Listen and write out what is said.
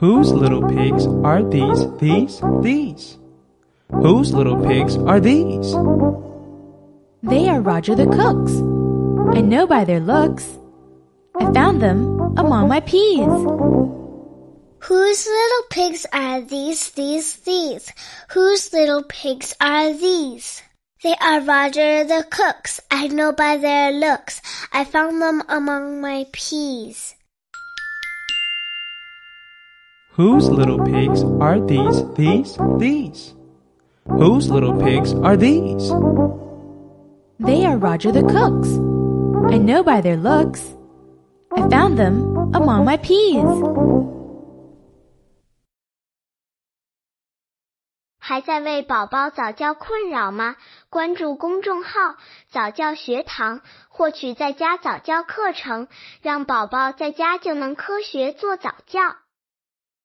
Whose little pigs are these, these, these? Whose little pigs are these? They are Roger the cook's. I know by their looks. I found them among my peas. Whose little pigs are these, these, these? Whose little pigs are these? They are Roger the cook's. I know by their looks. I found them among my peas. Whose little pigs are these, these, these? Whose little pigs are these? They are Roger the cook's. I know by their looks. I found them among my peas. 还在为宝宝早教困扰吗？关注公众号“早教学堂”，获取在家早教课程，让宝宝在家就能科学做早教。